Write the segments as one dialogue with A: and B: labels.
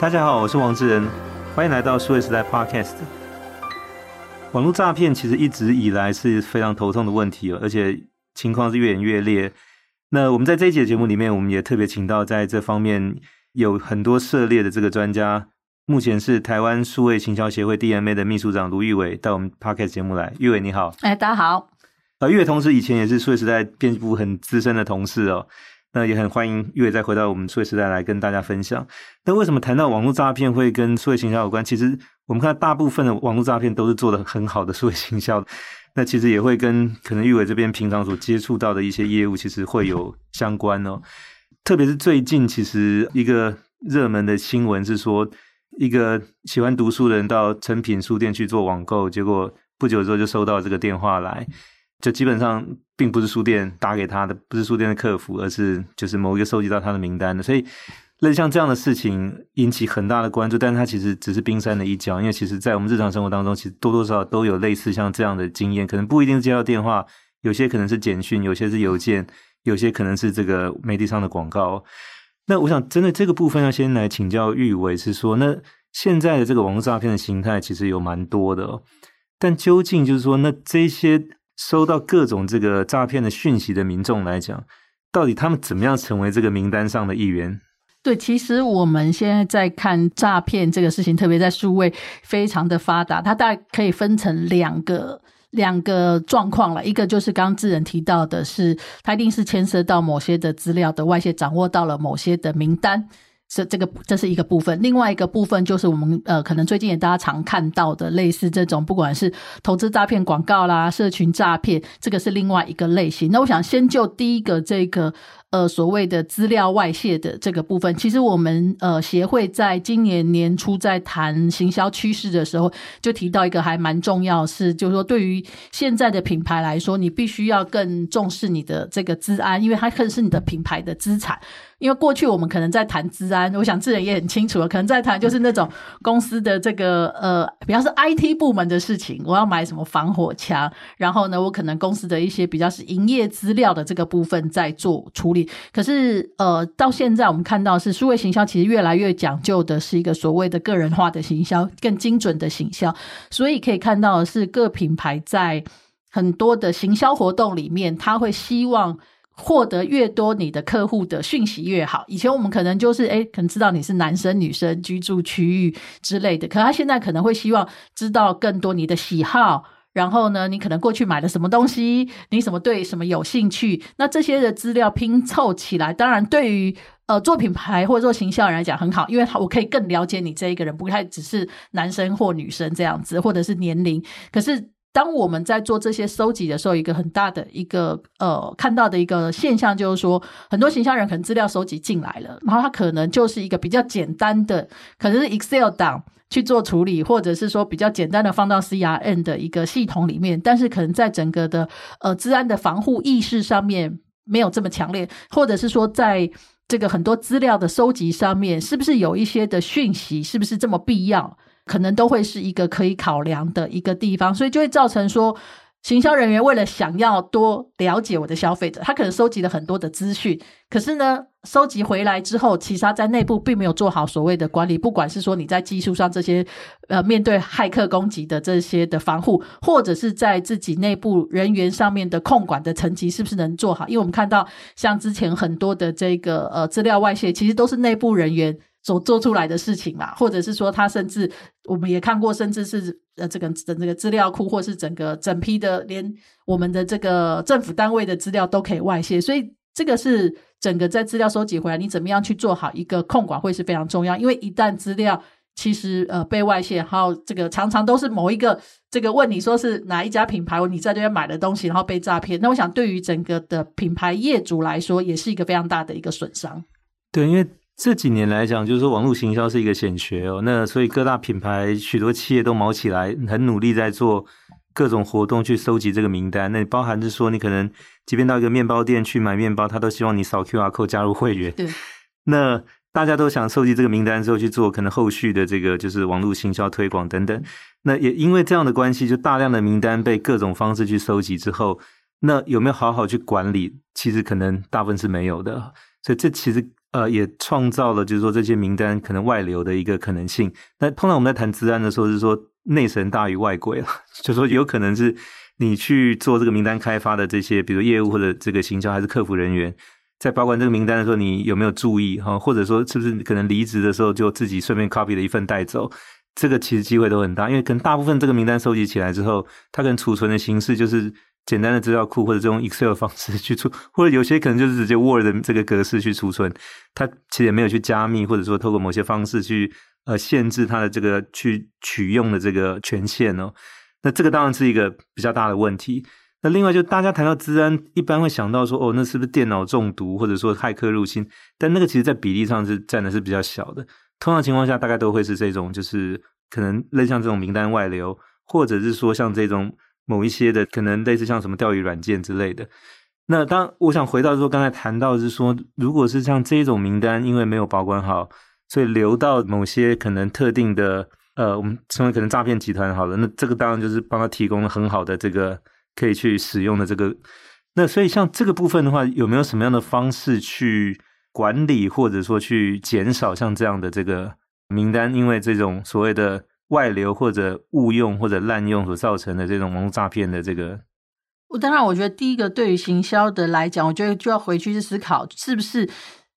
A: 大家好，我是王志仁，欢迎来到数位时代 Podcast。网络诈骗其实一直以来是非常头痛的问题，而且情况是越演越烈。那我们在这一集节目里面，我们也特别请到在这方面有很多涉猎的这个专家，目前是台湾数位行销协会 DMA 的秘书长卢玉伟，到我们 Podcast 节目来。玉伟你好，
B: 哎，大家好。
A: 呃，玉伟同时以前也是数位时代编辑部很资深的同事哦。那也很欢迎玉伟再回到我们数位时代来跟大家分享。那为什么谈到网络诈骗会跟数位行销有关？其实我们看大部分的网络诈骗都是做得很好的数位行销，那其实也会跟可能玉伟这边平常所接触到的一些业务其实会有相关哦。特别是最近，其实一个热门的新闻是说，一个喜欢读书的人到诚品书店去做网购，结果不久之后就收到这个电话来。就基本上并不是书店打给他的，不是书店的客服，而是就是某一个收集到他的名单的，所以类似像这样的事情引起很大的关注，但是它其实只是冰山的一角，因为其实在我们日常生活当中，其实多多少少都有类似像这样的经验，可能不一定是接到电话，有些可能是简讯，有些是邮件，有些可能是这个媒体上的广告。那我想针对这个部分，要先来请教玉伟，是说那现在的这个网络诈骗的形态其实有蛮多的哦，但究竟就是说那这些。收到各种这个诈骗的讯息的民众来讲，到底他们怎么样成为这个名单上的一员？
B: 对，其实我们现在在看诈骗这个事情，特别在数位非常的发达，它大概可以分成两个两个状况了。一个就是刚刚志仁提到的是，它一定是牵涉到某些的资料的外泄，掌握到了某些的名单。是这个，这是一个部分。另外一个部分就是我们呃，可能最近也大家常看到的类似这种，不管是投资诈骗广告啦、社群诈骗，这个是另外一个类型。那我想先就第一个这个。呃，所谓的资料外泄的这个部分，其实我们呃协会在今年年初在谈行销趋势的时候，就提到一个还蛮重要是，就是说对于现在的品牌来说，你必须要更重视你的这个资安，因为它更是你的品牌的资产。因为过去我们可能在谈资安，我想智人也很清楚了，可能在谈就是那种公司的这个呃，比方说 IT 部门的事情，我要买什么防火墙，然后呢，我可能公司的一些比较是营业资料的这个部分在做处理。可是，呃，到现在我们看到是数位行销，其实越来越讲究的是一个所谓的个人化的行销，更精准的行销。所以可以看到的是，各品牌在很多的行销活动里面，他会希望获得越多你的客户的讯息越好。以前我们可能就是，哎，可能知道你是男生、女生、居住区域之类的，可他现在可能会希望知道更多你的喜好。然后呢，你可能过去买了什么东西？你什么对什么有兴趣？那这些的资料拼凑起来，当然对于呃做品牌或者做行销人来讲很好，因为我可以更了解你这一个人，不太只是男生或女生这样子，或者是年龄。可是当我们在做这些收集的时候，一个很大的一个呃看到的一个现象就是说，很多形象人可能资料收集进来了，然后他可能就是一个比较简单的，可能是 Excel 档。去做处理，或者是说比较简单的放到 CRM 的一个系统里面，但是可能在整个的呃资安的防护意识上面没有这么强烈，或者是说在这个很多资料的收集上面，是不是有一些的讯息，是不是这么必要，可能都会是一个可以考量的一个地方，所以就会造成说。行销人员为了想要多了解我的消费者，他可能收集了很多的资讯，可是呢，收集回来之后，其实他在内部并没有做好所谓的管理。不管是说你在技术上这些，呃，面对骇客攻击的这些的防护，或者是在自己内部人员上面的控管的层级，是不是能做好？因为我们看到，像之前很多的这个呃资料外泄，其实都是内部人员。所做出来的事情嘛，或者是说他甚至我们也看过，甚至是呃这个整这个资料库，或是整个整批的，连我们的这个政府单位的资料都可以外泄，所以这个是整个在资料收集回来，你怎么样去做好一个控管会是非常重要，因为一旦资料其实呃被外泄，然后这个常常都是某一个这个问你说是哪一家品牌，你在这边买的东西，然后被诈骗，那我想对于整个的品牌业主来说，也是一个非常大的一个损伤。
A: 对，因为。这几年来讲，就是说网络行销是一个显学哦。那所以各大品牌、许多企业都卯起来，很努力在做各种活动去收集这个名单。那你包含是说，你可能即便到一个面包店去买面包，他都希望你扫 QR code 加入会员。
B: 对。
A: 那大家都想收集这个名单之后去做可能后续的这个就是网络行销推广等等。那也因为这样的关系，就大量的名单被各种方式去收集之后，那有没有好好去管理？其实可能大部分是没有的。所以这其实。呃，也创造了就是说这些名单可能外流的一个可能性。那通常我们在谈资安的时候，是说内神大于外鬼了，就说有可能是你去做这个名单开发的这些，比如业务或者这个行销还是客服人员，在保管这个名单的时候，你有没有注意哈？或者说是不是可能离职的时候就自己顺便 copy 了一份带走？这个其实机会都很大，因为可能大部分这个名单收集起来之后，它可能储存的形式就是。简单的资料库或者这种 Excel 的方式去储，或者有些可能就是直接 Word 的这个格式去储存，它其实也没有去加密，或者说透过某些方式去呃限制它的这个去取用的这个权限哦。那这个当然是一个比较大的问题。那另外就大家谈到资安，一般会想到说哦，那是不是电脑中毒或者说骇客入侵？但那个其实在比例上是占的是比较小的。通常情况下，大概都会是这种，就是可能类像这种名单外流，或者是说像这种。某一些的可能类似像什么钓鱼软件之类的，那当我想回到说刚才谈到是说，如果是像这种名单，因为没有保管好，所以流到某些可能特定的呃，我们称为可能诈骗集团好了，那这个当然就是帮他提供了很好的这个可以去使用的这个。那所以像这个部分的话，有没有什么样的方式去管理，或者说去减少像这样的这个名单，因为这种所谓的。外流或者误用或者滥用所造成的这种网络诈骗的这个，
B: 我当然我觉得第一个对于行销的来讲，我觉得就要回去去思考是不是。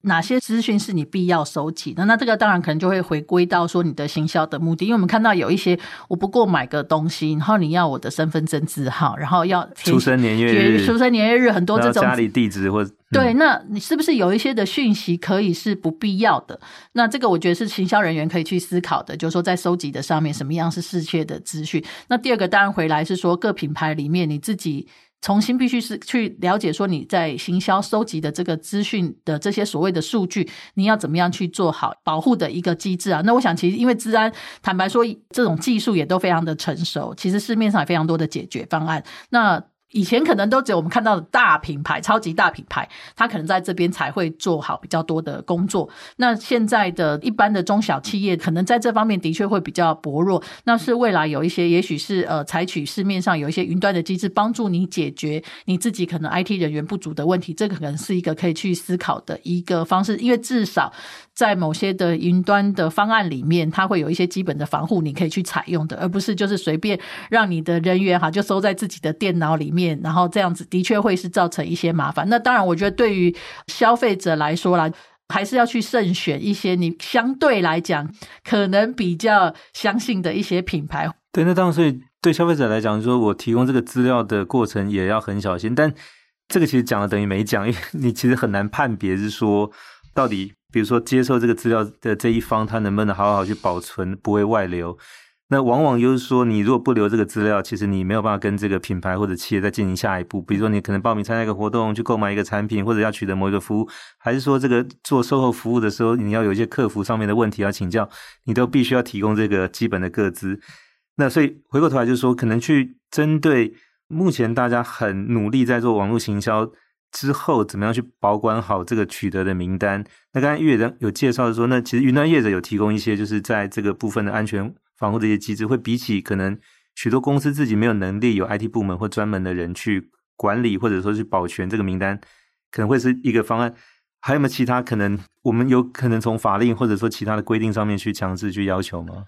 B: 哪些资讯是你必要收集的？那这个当然可能就会回归到说你的行销的目的，因为我们看到有一些我不过买个东西，然后你要我的身份证字号，然后要
A: 出生年月日，
B: 出生年月日很多这种
A: 家里地址或、嗯、
B: 对，那你是不是有一些的讯息可以是不必要的？那这个我觉得是行销人员可以去思考的，就是说在收集的上面什么样是适切的资讯。那第二个当然回来是说各品牌里面你自己。重新必须是去了解说你在行销收集的这个资讯的这些所谓的数据，你要怎么样去做好保护的一个机制啊？那我想其实因为治安，坦白说这种技术也都非常的成熟，其实市面上也非常多的解决方案。那以前可能都只有我们看到的大品牌、超级大品牌，它可能在这边才会做好比较多的工作。那现在的一般的中小企业，可能在这方面的确会比较薄弱。那是未来有一些，也许是呃，采取市面上有一些云端的机制，帮助你解决你自己可能 IT 人员不足的问题。这个可能是一个可以去思考的一个方式，因为至少在某些的云端的方案里面，它会有一些基本的防护，你可以去采用的，而不是就是随便让你的人员哈就收在自己的电脑里面。然后这样子的确会是造成一些麻烦。那当然，我觉得对于消费者来说啦，还是要去慎选一些你相对来讲可能比较相信的一些品牌。
A: 对，那当然，所以对消费者来讲，说我提供这个资料的过程也要很小心。但这个其实讲了等于没讲，因为你其实很难判别是说到底，比如说接受这个资料的这一方，他能不能好好去保存，不会外流。那往往就是说，你如果不留这个资料，其实你没有办法跟这个品牌或者企业再进行下一步。比如说，你可能报名参加一个活动，去购买一个产品，或者要取得某一个服务，还是说这个做售后服务的时候，你要有一些客服上面的问题要请教，你都必须要提供这个基本的个资。那所以回过头来就是说，可能去针对目前大家很努力在做网络行销之后，怎么样去保管好这个取得的名单。那刚才玉姐有介绍的说，那其实云端业者有提供一些，就是在这个部分的安全。防护这些机制会比起可能许多公司自己没有能力有 IT 部门或专门的人去管理或者说去保全这个名单，可能会是一个方案。还有没有其他可能？我们有可能从法令或者说其他的规定上面去强制去要求吗？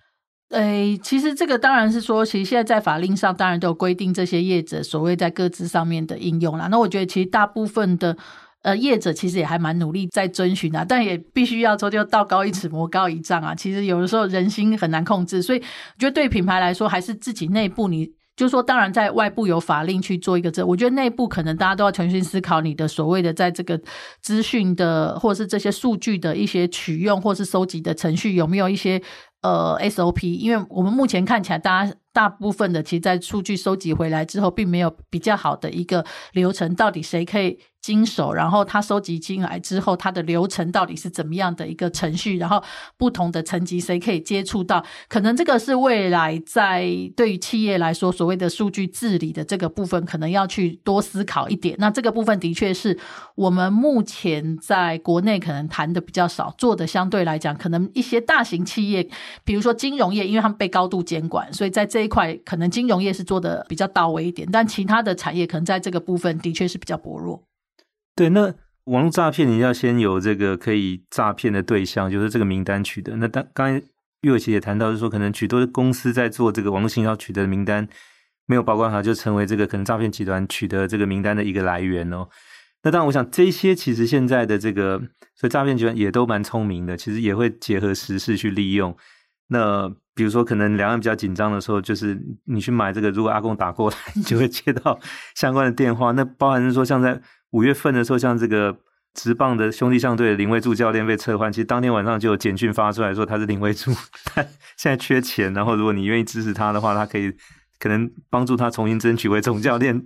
B: 诶，其实这个当然是说，其实现在在法令上当然都有规定这些业者所谓在各自上面的应用啦。那我觉得其实大部分的。呃，业者其实也还蛮努力在遵循啊，但也必须要说，就道高一尺，魔高一丈啊。其实有的时候人心很难控制，所以我觉得对品牌来说，还是自己内部你，就说，当然在外部有法令去做一个这，我觉得内部可能大家都要重新思考你的所谓的在这个资讯的或者是这些数据的一些取用或是收集的程序有没有一些呃 SOP，因为我们目前看起来大家。大部分的，其实在数据收集回来之后，并没有比较好的一个流程，到底谁可以经手？然后他收集进来之后，他的流程到底是怎么样的一个程序？然后不同的层级谁可以接触到？可能这个是未来在对于企业来说，所谓的数据治理的这个部分，可能要去多思考一点。那这个部分的确是我们目前在国内可能谈的比较少，做的相对来讲，可能一些大型企业，比如说金融业，因为他们被高度监管，所以在这。一块可能金融业是做的比较到位一点，但其他的产业可能在这个部分的确是比较薄弱。
A: 对，那网络诈骗，你要先有这个可以诈骗的对象，就是这个名单取得。那当刚才玉伟其实也谈到，就是说可能许多公司在做这个网络行销取得的名单没有保管好，就成为这个可能诈骗集团取得这个名单的一个来源哦。那当然，我想这些其实现在的这个，所以诈骗集团也都蛮聪明的，其实也会结合时事去利用。那比如说，可能两岸比较紧张的时候，就是你去买这个，如果阿公打过来，你就会接到相关的电话。那包含是说，像在五月份的时候，像这个职棒的兄弟象队的林威柱教练被撤换，其实当天晚上就有简讯发出来说他是林威助，他现在缺钱，然后如果你愿意支持他的话，他可以可能帮助他重新争取回总教练。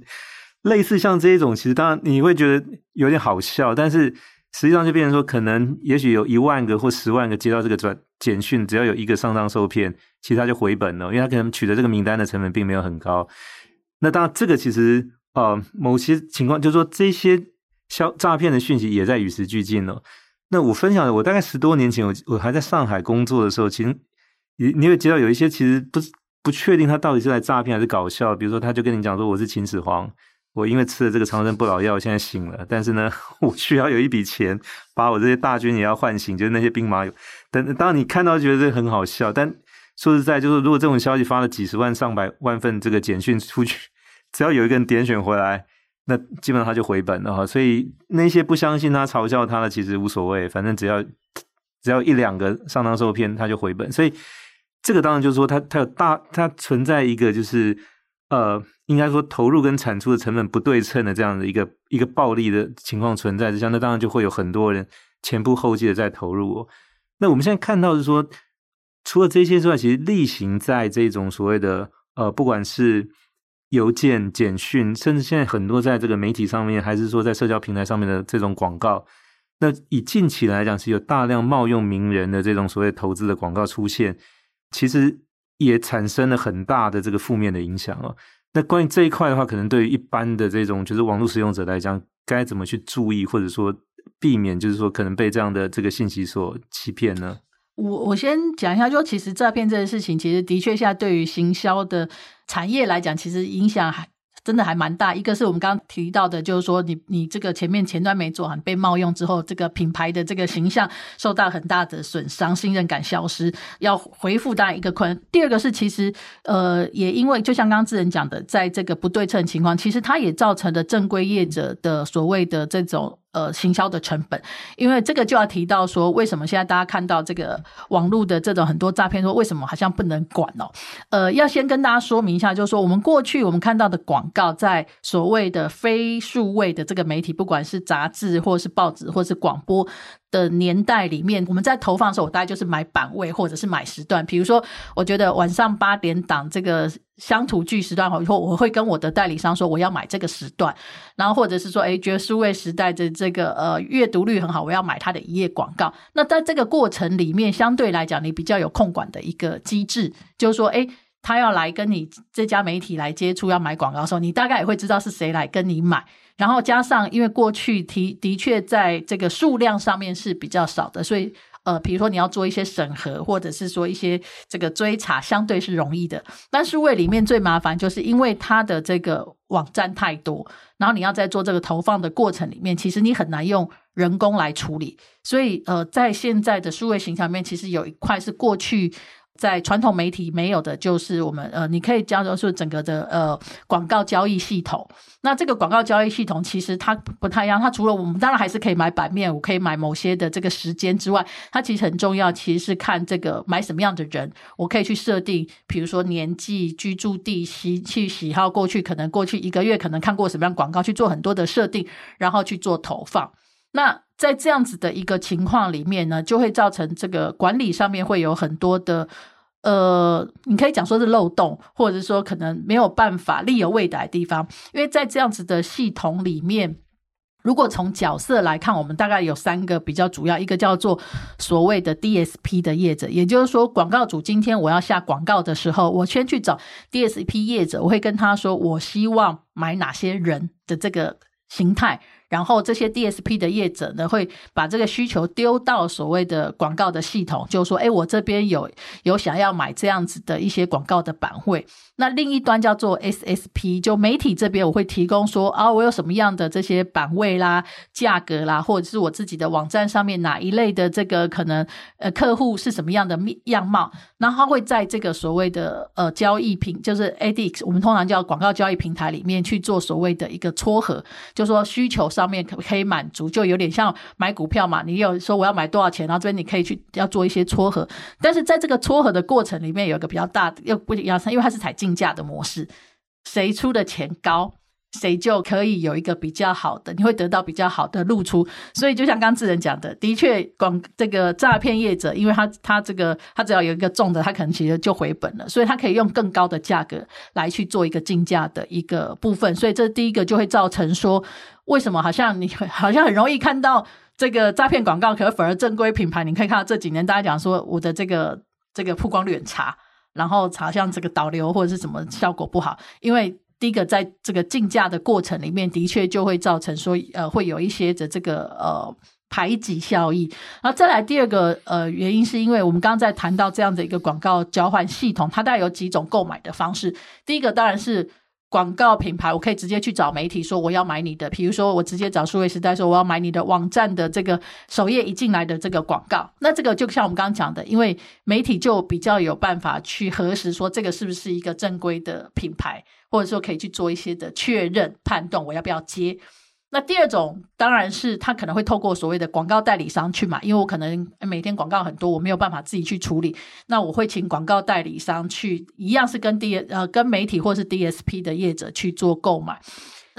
A: 类似像这一种，其实当然你会觉得有点好笑，但是实际上就变成说，可能也许有一万个或十万个接到这个转简讯，只要有一个上当受骗，其实他就回本了，因为他可能取得这个名单的成本并没有很高。那当然，这个其实呃，某些情况就是说，这些消诈骗的讯息也在与时俱进了。那我分享的，我大概十多年前，我我还在上海工作的时候，其实你你会接到有一些其实不不确定他到底是来诈骗还是搞笑，比如说他就跟你讲说我是秦始皇。我因为吃了这个长生不老药，现在醒了。但是呢，我需要有一笔钱，把我这些大军也要唤醒，就是那些兵马俑。等当你看到觉得这很好笑，但说实在，就是如果这种消息发了几十万、上百万份这个简讯出去，只要有一个人点选回来，那基本上他就回本了哈。所以那些不相信他、嘲笑他的，其实无所谓，反正只要只要一两个上当受骗，他就回本。所以这个当然就是说，它它有大，它存在一个就是呃。应该说，投入跟产出的成本不对称的这样的一个一个暴利的情况存在之下，那当然就会有很多人前仆后继的在投入哦。那我们现在看到是说，除了这些之外，其实例行在这种所谓的呃，不管是邮件、简讯，甚至现在很多在这个媒体上面，还是说在社交平台上面的这种广告，那以近期来讲，是有大量冒用名人的这种所谓投资的广告出现，其实也产生了很大的这个负面的影响哦。那关于这一块的话，可能对于一般的这种就是网络使用者来讲，该怎么去注意，或者说避免，就是说可能被这样的这个信息所欺骗呢？
B: 我我先讲一下，就其实诈骗这件事情，其实的确现在对于行销的产业来讲，其实影响还。真的还蛮大，一个是我们刚刚提到的，就是说你你这个前面前端没做好，被冒用之后，这个品牌的这个形象受到很大的损伤，信任感消失，要回复当然一个困难。第二个是其实呃，也因为就像刚刚智仁讲的，在这个不对称情况，其实它也造成了正规业者的所谓的这种。呃，行销的成本，因为这个就要提到说，为什么现在大家看到这个网络的这种很多诈骗，说为什么好像不能管哦？呃，要先跟大家说明一下，就是说我们过去我们看到的广告，在所谓的非数位的这个媒体，不管是杂志或是报纸或是广播。的年代里面，我们在投放的时候，我大概就是买版位或者是买时段。比如说，我觉得晚上八点档这个乡土剧时段，以后我会跟我的代理商说我要买这个时段。然后或者是说，诶，觉得数位时代的这个呃阅读率很好，我要买它的一页广告。那在这个过程里面，相对来讲，你比较有控管的一个机制，就是说，诶，他要来跟你这家媒体来接触要买广告的时候，你大概也会知道是谁来跟你买。然后加上，因为过去提的确在这个数量上面是比较少的，所以呃，比如说你要做一些审核，或者是说一些这个追查，相对是容易的。但是位里面最麻烦，就是因为它的这个网站太多，然后你要在做这个投放的过程里面，其实你很难用人工来处理。所以呃，在现在的数位形象面，其实有一块是过去。在传统媒体没有的，就是我们呃，你可以叫做是整个的呃广告交易系统。那这个广告交易系统其实它不太一样，它除了我们当然还是可以买版面，我可以买某些的这个时间之外，它其实很重要，其实是看这个买什么样的人，我可以去设定，比如说年纪、居住地、喜去喜好，过去可能过去一个月可能看过什么样广告，去做很多的设定，然后去做投放。那在这样子的一个情况里面呢，就会造成这个管理上面会有很多的，呃，你可以讲说是漏洞，或者是说可能没有办法力有未逮的地方。因为在这样子的系统里面，如果从角色来看，我们大概有三个比较主要，一个叫做所谓的 DSP 的业者，也就是说，广告主今天我要下广告的时候，我先去找 DSP 业者，我会跟他说，我希望买哪些人的这个形态。然后这些 DSP 的业者呢，会把这个需求丢到所谓的广告的系统，就说，哎，我这边有有想要买这样子的一些广告的版位。那另一端叫做 SSP，就媒体这边我会提供说啊，我有什么样的这些版位啦、价格啦，或者是我自己的网站上面哪一类的这个可能呃客户是什么样的样貌，然后他会在这个所谓的呃交易平，就是 ADX，我们通常叫广告交易平台里面去做所谓的一个撮合，就说需求上面可不可以满足，就有点像买股票嘛，你有说我要买多少钱，然后这边你可以去要做一些撮合，但是在这个撮合的过程里面有一个比较大又不一样，因为它是采竞价的模式，谁出的钱高，谁就可以有一个比较好的，你会得到比较好的露出。所以就像刚智仁讲的，的确广这个诈骗业者，因为他他这个他只要有一个中的，他可能其实就回本了，所以他可以用更高的价格来去做一个竞价的一个部分。所以这第一个就会造成说，为什么好像你好像很容易看到这个诈骗广告，可是反而正规品牌，你可以看到这几年大家讲说我的这个这个曝光率很差。然后好像这个导流或者是什么效果不好，因为第一个在这个竞价的过程里面，的确就会造成说呃会有一些的这个呃排挤效益。然后再来第二个呃原因，是因为我们刚刚在谈到这样的一个广告交换系统，它大概有几种购买的方式。第一个当然是。广告品牌，我可以直接去找媒体说我要买你的，比如说我直接找数位时代说我要买你的网站的这个首页一进来的这个广告，那这个就像我们刚刚讲的，因为媒体就比较有办法去核实说这个是不是一个正规的品牌，或者说可以去做一些的确认判断，我要不要接。那第二种当然是他可能会透过所谓的广告代理商去买，因为我可能每天广告很多，我没有办法自己去处理，那我会请广告代理商去，一样是跟 D 呃跟媒体或是 DSP 的业者去做购买。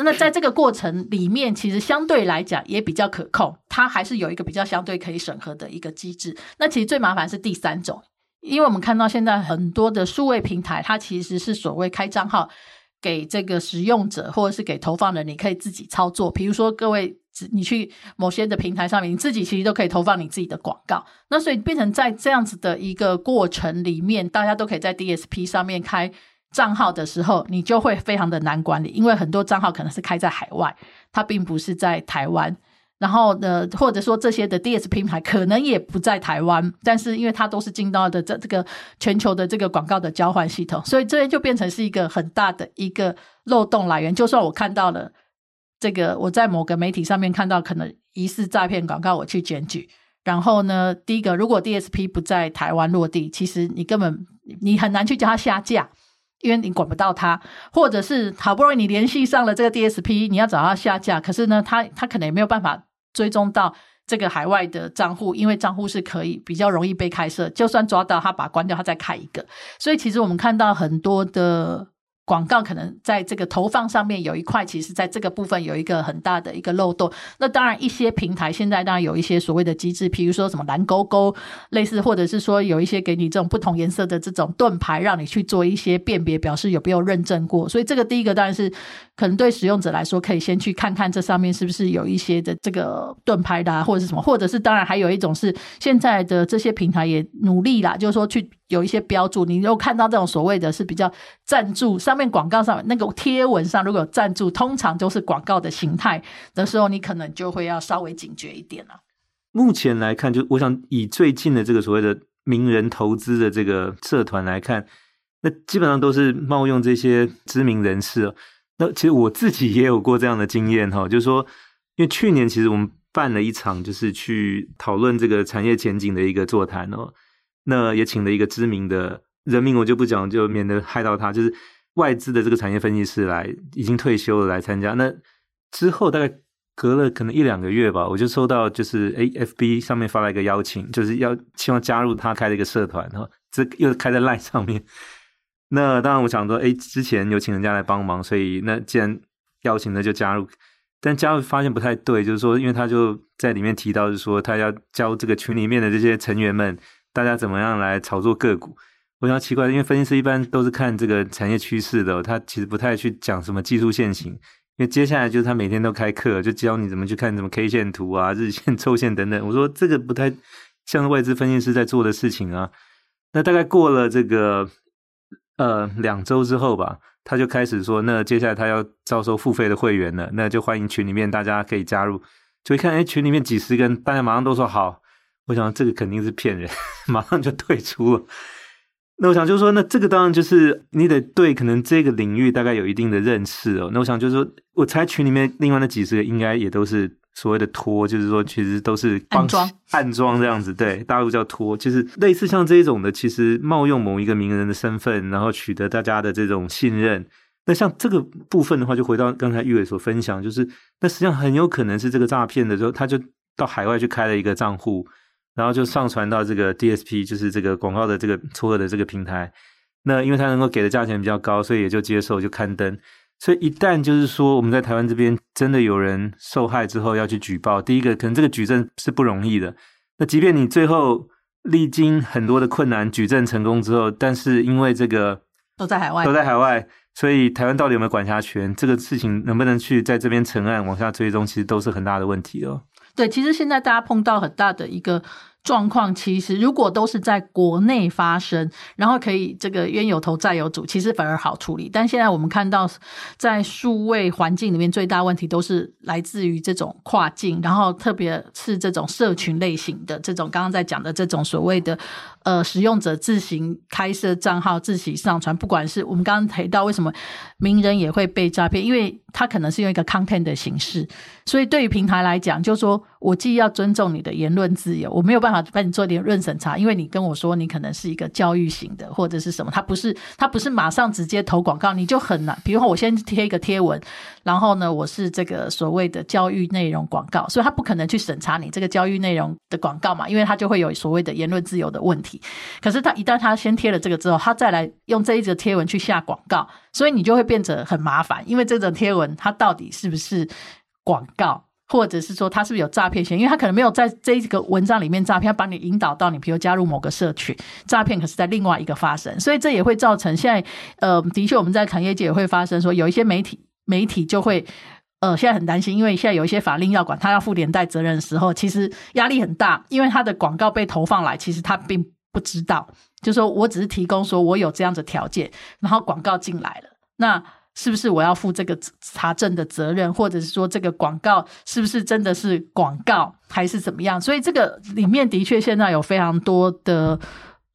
B: 那在这个过程里面，其实相对来讲也比较可控，它还是有一个比较相对可以审核的一个机制。那其实最麻烦是第三种，因为我们看到现在很多的数位平台，它其实是所谓开账号。给这个使用者或者是给投放人，你可以自己操作。比如说，各位，你去某些的平台上面，你自己其实都可以投放你自己的广告。那所以变成在这样子的一个过程里面，大家都可以在 DSP 上面开账号的时候，你就会非常的难管理，因为很多账号可能是开在海外，它并不是在台湾。然后呢，或者说这些的 DS 品牌可能也不在台湾，但是因为它都是进到的这这个全球的这个广告的交换系统，所以这就变成是一个很大的一个漏洞来源。就算我看到了这个，我在某个媒体上面看到可能疑似诈骗广告，我去检举，然后呢，第一个，如果 DSP 不在台湾落地，其实你根本你很难去叫它下架，因为你管不到它，或者是好不容易你联系上了这个 DSP，你要找它下架，可是呢，它它可能也没有办法。追踪到这个海外的账户，因为账户是可以比较容易被开设，就算抓到他把关掉，他再开一个。所以其实我们看到很多的。广告可能在这个投放上面有一块，其实在这个部分有一个很大的一个漏洞。那当然，一些平台现在当然有一些所谓的机制，比如说什么蓝勾勾类似，或者是说有一些给你这种不同颜色的这种盾牌，让你去做一些辨别，表示有没有认证过。所以这个第一个当然是可能对使用者来说，可以先去看看这上面是不是有一些的这个盾牌的，或者是什么，或者是当然还有一种是现在的这些平台也努力啦，就是说去。有一些标注，你又看到这种所谓的是比较赞助上面广告上面那个贴文上如果有赞助，通常都是广告的形态的时候，你可能就会要稍微警觉一点了。
A: 目前来看，就我想以最近的这个所谓的名人投资的这个社团来看，那基本上都是冒用这些知名人士。那其实我自己也有过这样的经验哈，就是说，因为去年其实我们办了一场，就是去讨论这个产业前景的一个座谈哦。那也请了一个知名的人名，我就不讲，就免得害到他。就是外资的这个产业分析师来，已经退休了来参加。那之后大概隔了可能一两个月吧，我就收到就是 AFB 上面发了一个邀请，就是要希望加入他开的一个社团，然后这又开在 Line 上面。那当然我想说，哎，之前有请人家来帮忙，所以那既然邀请了就加入。但加入发现不太对，就是说，因为他就在里面提到，就是说他要教这个群里面的这些成员们。大家怎么样来炒作个股？我想奇怪，因为分析师一般都是看这个产业趋势的，他其实不太去讲什么技术线型。因为接下来就是他每天都开课，就教你怎么去看什么 K 线图啊、日线、周线等等。我说这个不太像是外资分析师在做的事情啊。那大概过了这个呃两周之后吧，他就开始说，那接下来他要招收付费的会员了，那就欢迎群里面大家可以加入。就一看，哎，群里面几十个人，大家马上都说好。我想这个肯定是骗人，马上就退出了。那我想就是说，那这个当然就是你得对可能这个领域大概有一定的认识哦。那我想就是说，我猜群里面另外那几十个应该也都是所谓的托，就是说其实都是
B: 暗装
A: 暗装这样子。对，大陆叫托，就是类似像这一种的，其实冒用某一个名人的身份，然后取得大家的这种信任。那像这个部分的话，就回到刚才玉伟所分享，就是那实际上很有可能是这个诈骗的时候，他就到海外去开了一个账户。然后就上传到这个 DSP，就是这个广告的这个撮合的这个平台。那因为它能够给的价钱比较高，所以也就接受就刊登。所以一旦就是说我们在台湾这边真的有人受害之后要去举报，第一个可能这个举证是不容易的。那即便你最后历经很多的困难举证成功之后，但是因为这个
B: 都在海外，
A: 都在海外，所以台湾到底有没有管辖权？这个事情能不能去在这边成案往下追踪，其实都是很大的问题哦。
B: 对，其实现在大家碰到很大的一个状况，其实如果都是在国内发生，然后可以这个冤有头债有主，其实反而好处理。但现在我们看到，在数位环境里面，最大问题都是来自于这种跨境，然后特别是这种社群类型的这种，刚刚在讲的这种所谓的呃使用者自行开设账号、自行上传，不管是我们刚刚提到为什么名人也会被诈骗，因为他可能是用一个 content 的形式，所以对于平台来讲，就说我既要尊重你的言论自由，我没有办法帮你做点润审查，因为你跟我说你可能是一个教育型的或者是什么，他不是他不是马上直接投广告，你就很难。比如说我先贴一个贴文，然后呢，我是这个所谓的教育内容广告，所以他不可能去审查你这个教育内容的广告嘛，因为他就会有所谓的言论自由的问题。可是他一旦他先贴了这个之后，他再来用这一则贴文去下广告，所以你就会变得很麻烦，因为这则贴文它到底是不是广告？或者是说他是不是有诈骗嫌疑？因为他可能没有在这一个文章里面诈骗，他把你引导到你，比如加入某个社群，诈骗可是在另外一个发生，所以这也会造成现在呃，的确我们在产业界也会发生说，有一些媒体媒体就会呃，现在很担心，因为现在有一些法令要管，他要负连带责任的时候，其实压力很大，因为他的广告被投放来，其实他并不知道，就说我只是提供说我有这样的条件，然后广告进来了，那。是不是我要负这个查证的责任，或者是说这个广告是不是真的是广告，还是怎么样？所以这个里面的确现在有非常多的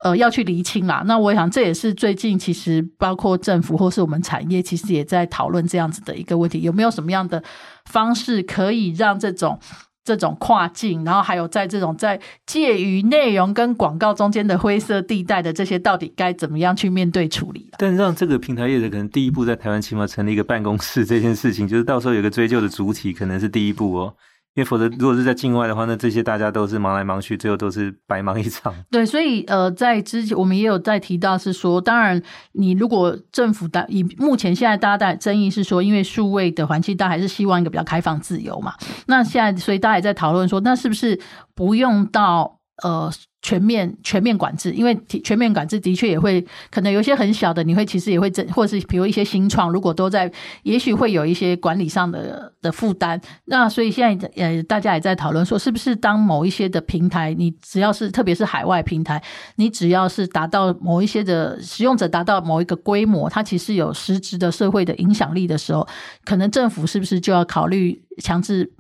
B: 呃要去厘清啦。那我想这也是最近其实包括政府或是我们产业其实也在讨论这样子的一个问题，有没有什么样的方式可以让这种。这种跨境，然后还有在这种在介于内容跟广告中间的灰色地带的这些，到底该怎么样去面对处理？
A: 但让这个平台业者可能第一步在台湾起码成立一个办公室，这件事情就是到时候有个追究的主体，可能是第一步哦。因为否则，如果是在境外的话，那这些大家都是忙来忙去，最后都是白忙一场。
B: 对，所以呃，在之前我们也有在提到是说，当然你如果政府的以目前现在大家在争议是说，因为数位的环境，大家还是希望一个比较开放自由嘛。那现在所以大家也在讨论说，那是不是不用到呃？全面全面管制，因为全面管制的确也会可能有一些很小的，你会其实也会增，或者是比如一些新创，如果都在，也许会有一些管理上的的负担。那所以现在呃，大家也在讨论说，是不是当某一些的平台，你只要是特别是海外平台，你只要是达到某一些的使用者达到某一个规模，它其实有实质的社会的影响力的时候，可能政府是不是就要考虑强制？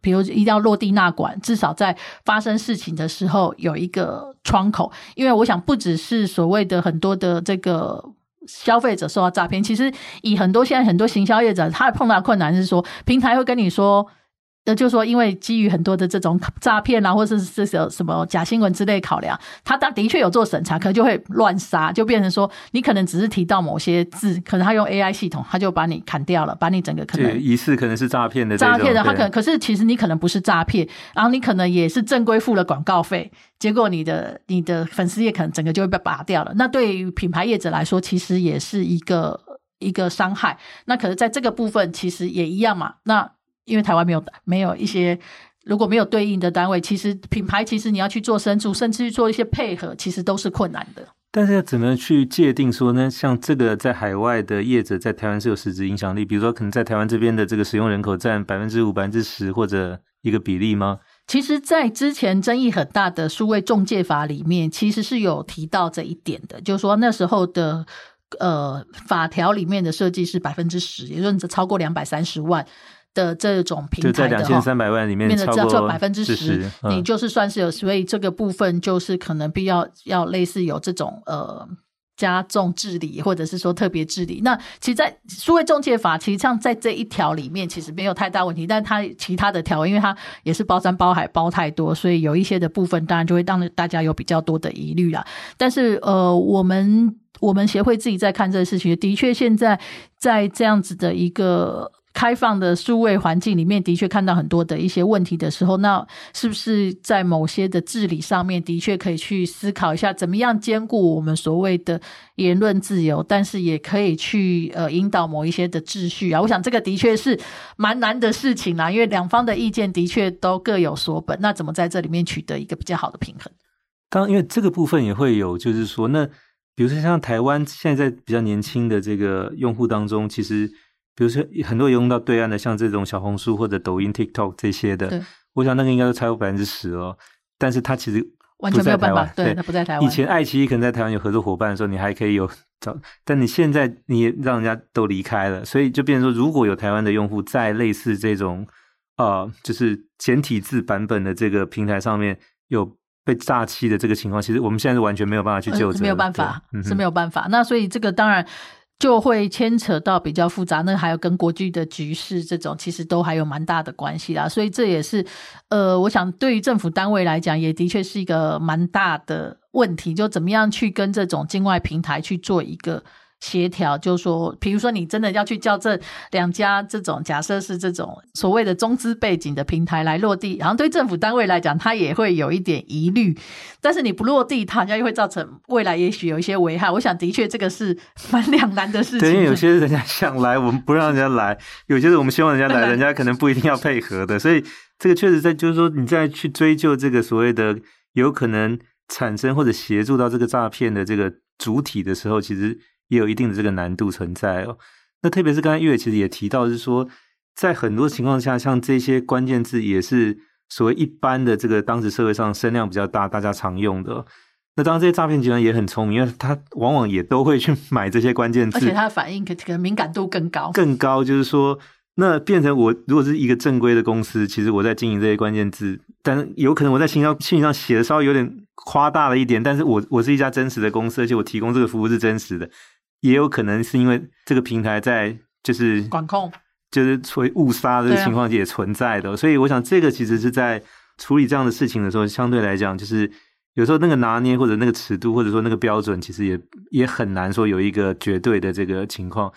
B: 比如一定要落地纳管，至少在发生事情的时候有一个窗口，因为我想不只是所谓的很多的这个消费者受到诈骗，其实以很多现在很多行销业者，他碰到困难是说，平台会跟你说。那就是说，因为基于很多的这种诈骗啊，或者是这种什么假新闻之类考量，他的确有做审查，可能就会乱杀，就变成说，你可能只是提到某些字，可能他用 AI 系统，他就把你砍掉了，把你整个可能
A: 疑似可能是诈骗的
B: 诈骗的，他可能可是其实你可能不是诈骗，然后你可能也是正规付了广告费，结果你的你的粉丝页可能整个就会被拔掉了。那对于品牌业者来说，其实也是一个一个伤害。那可是在这个部分，其实也一样嘛。那因为台湾没有没有一些，如果没有对应的单位，其实品牌其实你要去做申诉，甚至去做一些配合，其实都是困难的。
A: 但是要怎么去界定说呢？像这个在海外的业者在台湾是有实质影响力，比如说可能在台湾这边的这个使用人口占百分之五、百分之十或者一个比例吗？
B: 其实，在之前争议很大的数位中介法里面，其实是有提到这一点的，就是说那时候的。呃法条里面的设计是百分之十，也就是超过两百三十万。的这种平台的，
A: 就在两千三百万里面超过
B: 百分之十，你就是算是有，所以这个部分就是可能必要要类似有这种呃加重治理，或者是说特别治理。那其实，在数位中介法，其实像在这一条里面，其实没有太大问题，但是它其他的条，因为它也是包山包海包太多，所以有一些的部分，当然就会让大家有比较多的疑虑啦。但是呃，我们我们协会自己在看这个事情，的确现在在这样子的一个。开放的数位环境里面，的确看到很多的一些问题的时候，那是不是在某些的治理上面，的确可以去思考一下，怎么样兼顾我们所谓的言论自由，但是也可以去呃引导某一些的秩序啊？我想这个的确是蛮难的事情啦，因为两方的意见的确都各有所本，那怎么在这里面取得一个比较好的平衡？
A: 刚因为这个部分也会有，就是说，那比如说像台湾现在在比较年轻的这个用户当中，其实。比如说，很多用到对岸的，像这种小红书或者抖音、TikTok 这些的，我想那个应该都超过百分之十哦。但是它其实
B: 完全没有办法，对，它不在台湾。
A: 以前爱奇艺可能在台湾有合作伙伴的时候，你还可以有找，但你现在你也让人家都离开了，所以就变成说，如果有台湾的用户在类似这种呃，就是简体字版本的这个平台上面有被诈欺的这个情况，其实我们现在是完全没有办法去救，
B: 没有办法，是没有办法。那所以这个当然。就会牵扯到比较复杂，那还有跟国际的局势这种，其实都还有蛮大的关系啦。所以这也是，呃，我想对于政府单位来讲，也的确是一个蛮大的问题，就怎么样去跟这种境外平台去做一个。协调，就是说，比如说你真的要去叫这两家这种假设是这种所谓的中资背景的平台来落地，然后对政府单位来讲，它也会有一点疑虑。但是你不落地，它好像又会造成未来也许有一些危害。我想，的确这个是蛮两难的事情。
A: 对，有些人家想来，我们不让人家来；有些是我们希望人家来，人家可能不一定要配合的。所以这个确实在，就是说你再去追究这个所谓的有可能产生或者协助到这个诈骗的这个主体的时候，其实。也有一定的这个难度存在哦。那特别是刚才月其实也提到，是说在很多情况下，像这些关键字也是所谓一般的这个当时社会上声量比较大，大家常用的。那当然这些诈骗集团也很聪明，因为他往往也都会去买这些关键字，
B: 而且他的反应可可能敏感度更高，
A: 更高。就是说，那变成我如果是一个正规的公司，其实我在经营这些关键字，但是有可能我在信上信息上写的稍微有点夸大了一点，但是我我是一家真实的公司，而且我提供这个服务是真实的。也有可能是因为这个平台在就是
B: 管控，
A: 就是所谓误杀的情况也存在的，所以我想这个其实是在处理这样的事情的时候，相对来讲，就是有时候那个拿捏或者那个尺度或者说那个标准，其实也也很难说有一个绝对的这个情况。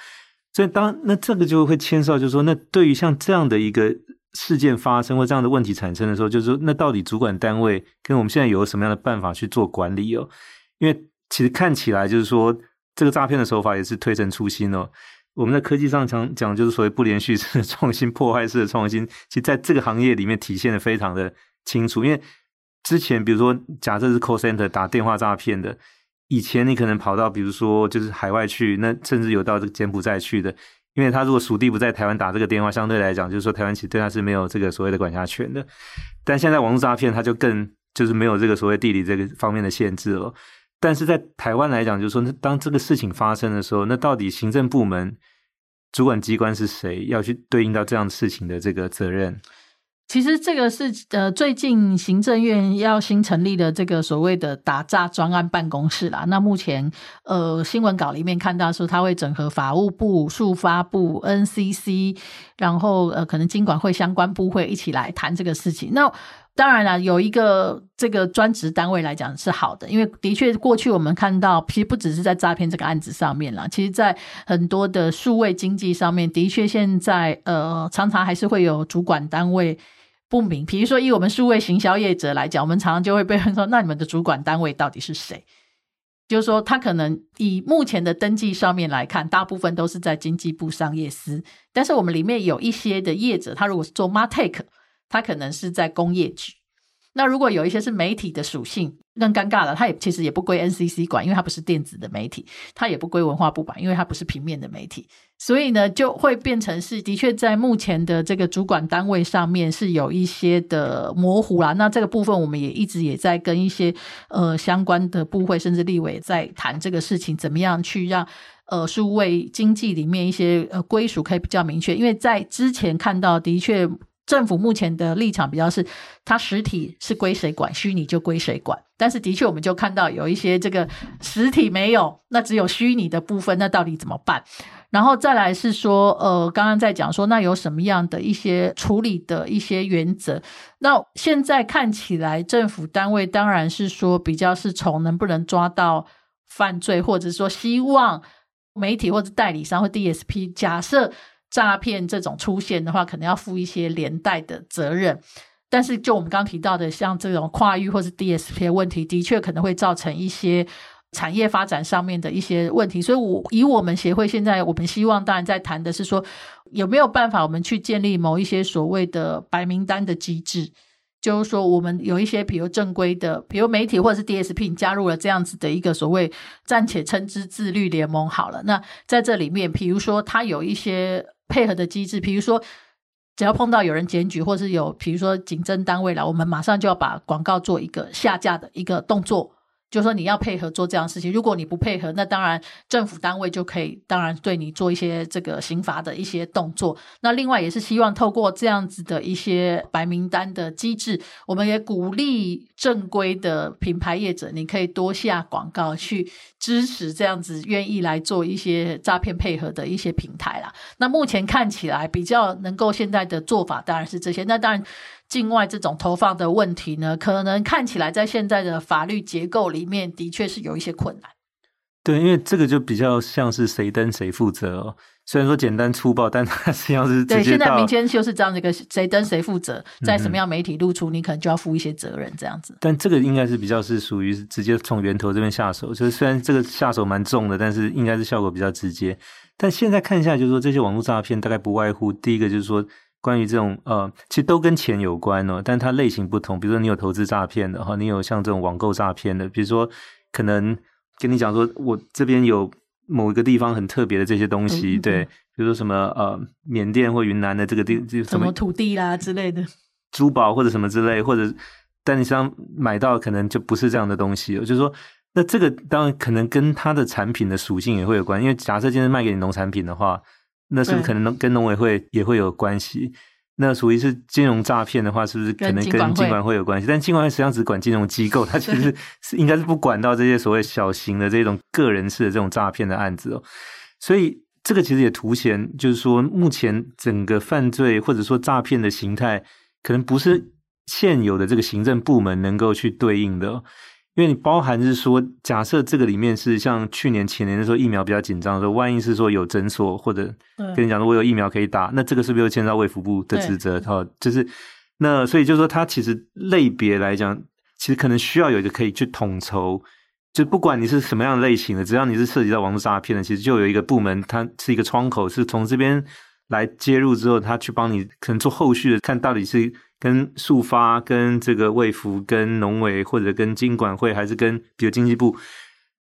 A: 所以当那这个就会牵涉到，就是说，那对于像这样的一个事件发生或这样的问题产生的时候，就是说，那到底主管单位跟我们现在有什么样的办法去做管理哦？因为其实看起来就是说。这个诈骗的手法也是推陈出新哦。我们在科技上常讲，就是所谓不连续式的创新、破坏式的创新，其实在这个行业里面体现的非常的清楚。因为之前，比如说，假设是 call center 打电话诈骗的，以前你可能跑到，比如说就是海外去，那甚至有到这个柬埔寨去的，因为他如果属地不在台湾打这个电话，相对来讲，就是说台湾其实对他是没有这个所谓的管辖权的。但现在网络诈骗，他就更就是没有这个所谓地理这个方面的限制了。但是在台湾来讲，就是说，那当这个事情发生的时候，那到底行政部门主管机关是谁要去对应到这样的事情的这个责任？
B: 其实这个是呃，最近行政院要新成立的这个所谓的打诈专案办公室啦。那目前呃，新闻稿里面看到说，他会整合法务部、数发部、NCC，然后呃，可能经管会相关部会一起来谈这个事情。那当然了，有一个这个专职单位来讲是好的，因为的确过去我们看到，其实不只是在诈骗这个案子上面啦，其实在很多的数位经济上面，的确现在呃常常还是会有主管单位不明。比如说以我们数位行销业者来讲，我们常常就会被问说，那你们的主管单位到底是谁？就是说他可能以目前的登记上面来看，大部分都是在经济部商业司，但是我们里面有一些的业者，他如果是做 Martech。它可能是在工业局，那如果有一些是媒体的属性，更尴尬了。它也其实也不归 NCC 管，因为它不是电子的媒体；它也不归文化部管，因为它不是平面的媒体。所以呢，就会变成是的确在目前的这个主管单位上面是有一些的模糊啦。那这个部分，我们也一直也在跟一些呃相关的部会甚至立委在谈这个事情，怎么样去让呃数位经济里面一些呃归属可以比较明确，因为在之前看到的确。政府目前的立场比较是，它实体是归谁管，虚拟就归谁管。但是的确，我们就看到有一些这个实体没有，那只有虚拟的部分，那到底怎么办？然后再来是说，呃，刚刚在讲说，那有什么样的一些处理的一些原则？那现在看起来，政府单位当然是说比较是从能不能抓到犯罪，或者说希望媒体或者代理商或 DSP 假设。诈骗这种出现的话，可能要负一些连带的责任。但是，就我们刚提到的，像这种跨域或是 DSP 的问题，的确可能会造成一些产业发展上面的一些问题。所以，我以我们协会现在，我们希望当然在谈的是说，有没有办法我们去建立某一些所谓的白名单的机制，就是说，我们有一些比如正规的，比如媒体或者是 DSP 加入了这样子的一个所谓暂且称之自律联盟好了。那在这里面，比如说它有一些。配合的机制，比如说，只要碰到有人检举，或是有，比如说竞争单位来，我们马上就要把广告做一个下架的一个动作。就说你要配合做这样事情，如果你不配合，那当然政府单位就可以，当然对你做一些这个刑罚的一些动作。那另外也是希望透过这样子的一些白名单的机制，我们也鼓励正规的品牌业者，你可以多下广告去支持这样子愿意来做一些诈骗配合的一些平台啦。那目前看起来比较能够现在的做法当然是这些。那当然。境外这种投放的问题呢，可能看起来在现在的法律结构里面，的确是有一些困难。
A: 对，因为这个就比较像是谁登谁负责哦。虽然说简单粗暴，但它实际上是
B: 对。现在民间就是这样的一个谁登谁负责，在什么样媒体露出，你可能就要负一些责任这样子。
A: 但这个应该是比较是属于直接从源头这边下手，就是虽然这个下手蛮重的，但是应该是效果比较直接。但现在看一下，就是说这些网络诈骗大概不外乎第一个就是说。关于这种呃，其实都跟钱有关哦，但它类型不同。比如说，你有投资诈骗的哈，你有像这种网购诈骗的，比如说可能跟你讲说，我这边有某一个地方很特别的这些东西，嗯、对，比如说什么呃，缅甸或云南的这个地，什么，
B: 什么土地啦之类的，
A: 珠宝或者什么之类，或者但你想买到可能就不是这样的东西，就是说，那这个当然可能跟它的产品的属性也会有关，因为假设今天卖给你农产品的话。那是不是可能跟农委会也会有关系？那属于是金融诈骗的话，是不是可能跟金管会有关系？但金管会实际上只管金融机构，它其实是应该是不管到这些所谓小型的这种个人式的这种诈骗的案子哦。所以这个其实也凸显，就是说目前整个犯罪或者说诈骗的形态，可能不是现有的这个行政部门能够去对应的。因为你包含是说，假设这个里面是像去年前年的时候疫苗比较紧张的时候，万一是说有诊所或者跟你讲说我有疫苗可以打，那这个是不是又牵到卫福部的职责？哈，就是那所以就是说，它其实类别来讲，其实可能需要有一个可以去统筹，就不管你是什么样的类型的，只要你是涉及到网络诈骗的，其实就有一个部门，它是一个窗口，是从这边来接入之后，他去帮你可能做后续的，看到底是。跟速发、跟这个卫福、跟农委或者跟金管会，还是跟比如经济部？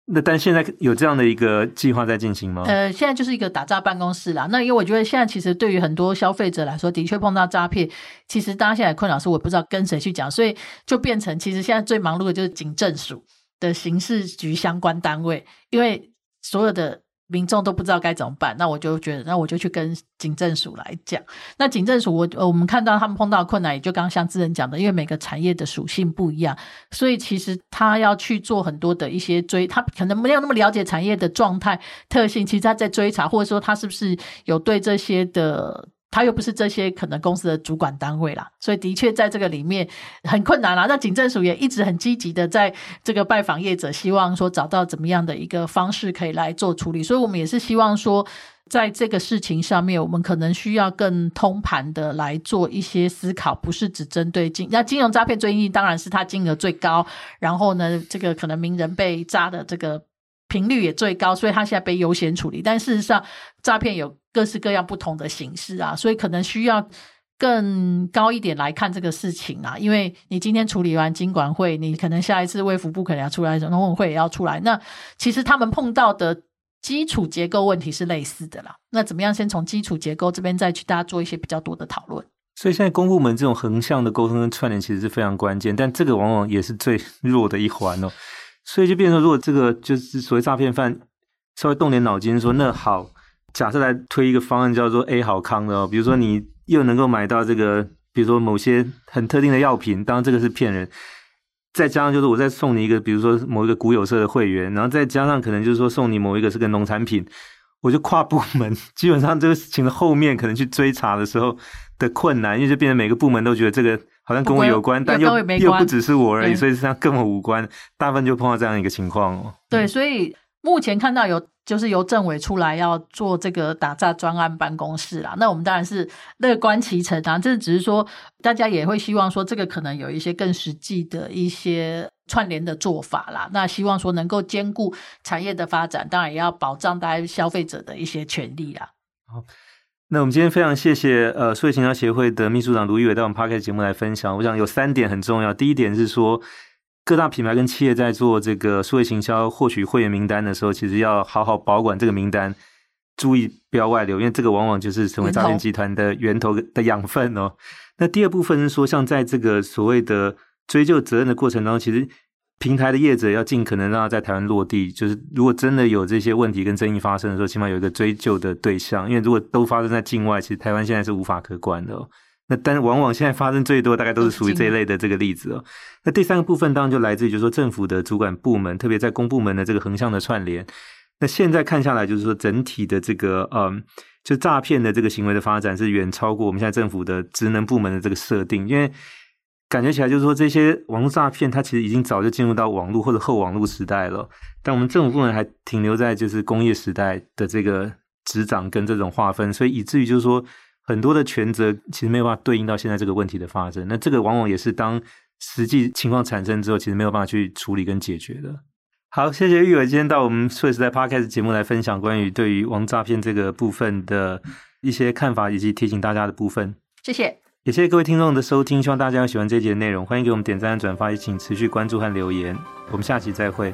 A: 那但现在有这样的一个计划在进行吗？
B: 呃，现在就是一个打诈办公室啦。那因为我觉得现在其实对于很多消费者来说，的确碰到诈骗，其实大家现在困扰是我不知道跟谁去讲，所以就变成其实现在最忙碌的就是警政署的刑事局相关单位，因为所有的。民众都不知道该怎么办，那我就觉得，那我就去跟警政署来讲。那警政署，我我们看到他们碰到困难，也就刚像智仁讲的，因为每个产业的属性不一样，所以其实他要去做很多的一些追，他可能没有那么了解产业的状态特性，其实他在追查，或者说他是不是有对这些的。他又不是这些可能公司的主管单位啦，所以的确在这个里面很困难啦。那警政署也一直很积极的在这个拜访业者，希望说找到怎么样的一个方式可以来做处理。所以我们也是希望说，在这个事情上面，我们可能需要更通盘的来做一些思考，不是只针对金。那金融诈骗最近当然是它金额最高，然后呢，这个可能名人被诈的这个频率也最高，所以他现在被优先处理。但事实上，诈骗有各式各样不同的形式啊，所以可能需要更高一点来看这个事情啊。因为你今天处理完金管会，你可能下一次卫福部可能要出来，农委会也要出来。那其实他们碰到的基础结构问题是类似的啦。那怎么样先从基础结构这边再去大家做一些比较多的讨论？
A: 所以现在公部门这种横向的沟通跟串联其实是非常关键，但这个往往也是最弱的一环哦。所以就变成，如果这个就是所谓诈骗犯稍微动点脑筋说，那好，假设来推一个方案叫做 A 好康的哦，比如说你又能够买到这个，比如说某些很特定的药品，当然这个是骗人。再加上就是我再送你一个，比如说某一个股有社的会员，然后再加上可能就是说送你某一个是个农产品，我就跨部门，基本上这个事情的后面可能去追查的时候的困难，因为就变成每个部门都觉得这个好像跟我有关，但又又不只是我而已，所以实际上跟我无关，大部分就碰到这样一个情况哦。
B: 对，所以目前看到有。就是由政委出来要做这个打诈专案办公室啦，那我们当然是乐观其成啊。这只是说，大家也会希望说，这个可能有一些更实际的一些串联的做法啦。那希望说能够兼顾产业的发展，当然也要保障大家消费者的一些权利啦。
A: 好，那我们今天非常谢谢呃，数位行销协会的秘书长卢育伟到我们 Podcast 节目来分享。我想有三点很重要，第一点是说。各大品牌跟企业在做这个数位行销获取会员名单的时候，其实要好好保管这个名单，注意不要外流，因为这个往往就是成为诈骗集团的源头的养分哦。那第二部分是说，像在这个所谓的追究责任的过程当中，其实平台的业者要尽可能让他在台湾落地，就是如果真的有这些问题跟争议发生的时候，起码有一个追究的对象，因为如果都发生在境外，其实台湾现在是无法可管的。那但往往现在发生最多，大概都是属于这一类的这个例子哦。那第三个部分当然就来自于，就是说政府的主管部门，特别在公部门的这个横向的串联。那现在看下来，就是说整体的这个嗯，就诈骗的这个行为的发展是远超过我们现在政府的职能部门的这个设定，因为感觉起来就是说这些网络诈骗它其实已经早就进入到网络或者后网络时代了，但我们政府部门还停留在就是工业时代的这个执掌跟这种划分，所以以至于就是说。很多的权责其实没有办法对应到现在这个问题的发生，那这个往往也是当实际情况产生之后，其实没有办法去处理跟解决的。好，谢谢玉伟今天到我们数位时代 Podcast 节目来分享关于对于网诈骗这个部分的一些看法以及提醒大家的部分。
B: 谢谢，
A: 也谢谢各位听众的收听，希望大家喜欢这一集的内容，欢迎给我们点赞、转发，也请持续关注和留言。我们下期再会。